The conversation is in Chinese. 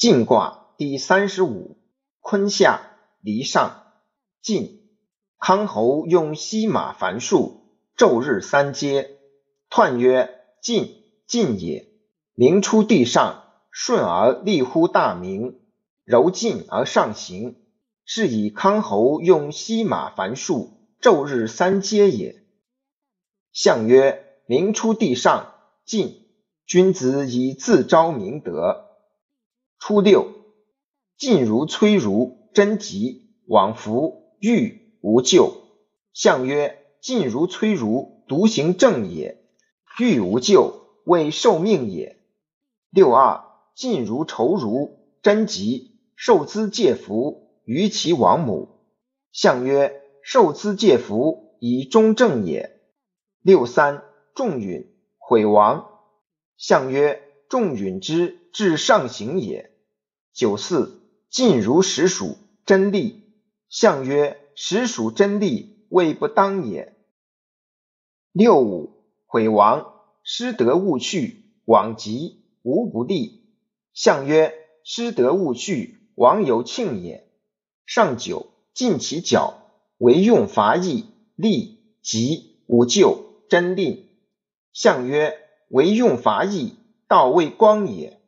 晋卦第三十五，坤下离上，晋。康侯用西马繁数，昼日三接。彖曰：晋，晋也。明出地上，顺而立乎大明，柔进而上行，是以康侯用西马繁数，昼日三接也。象曰：明出地上，晋。君子以自昭明德。初六，晋如崔如，贞吉，往弗，欲无咎。象曰：晋如崔如，独行正也；欲无咎，未受命也。六二，晋如仇如，贞吉，受资戒福，于其王母。象曰：受资戒福，以忠正也。六三，仲允，毁亡。象曰：仲允之至上行也。九四，晋如实属，真利。象曰：实属真利，谓不当也。六五，毁亡，失德勿去，往极，无不利。象曰：失德勿去，王有庆也。上九，尽其角，为用伐邑，利吉，无咎，真令。象曰：为用伐邑，道未光也。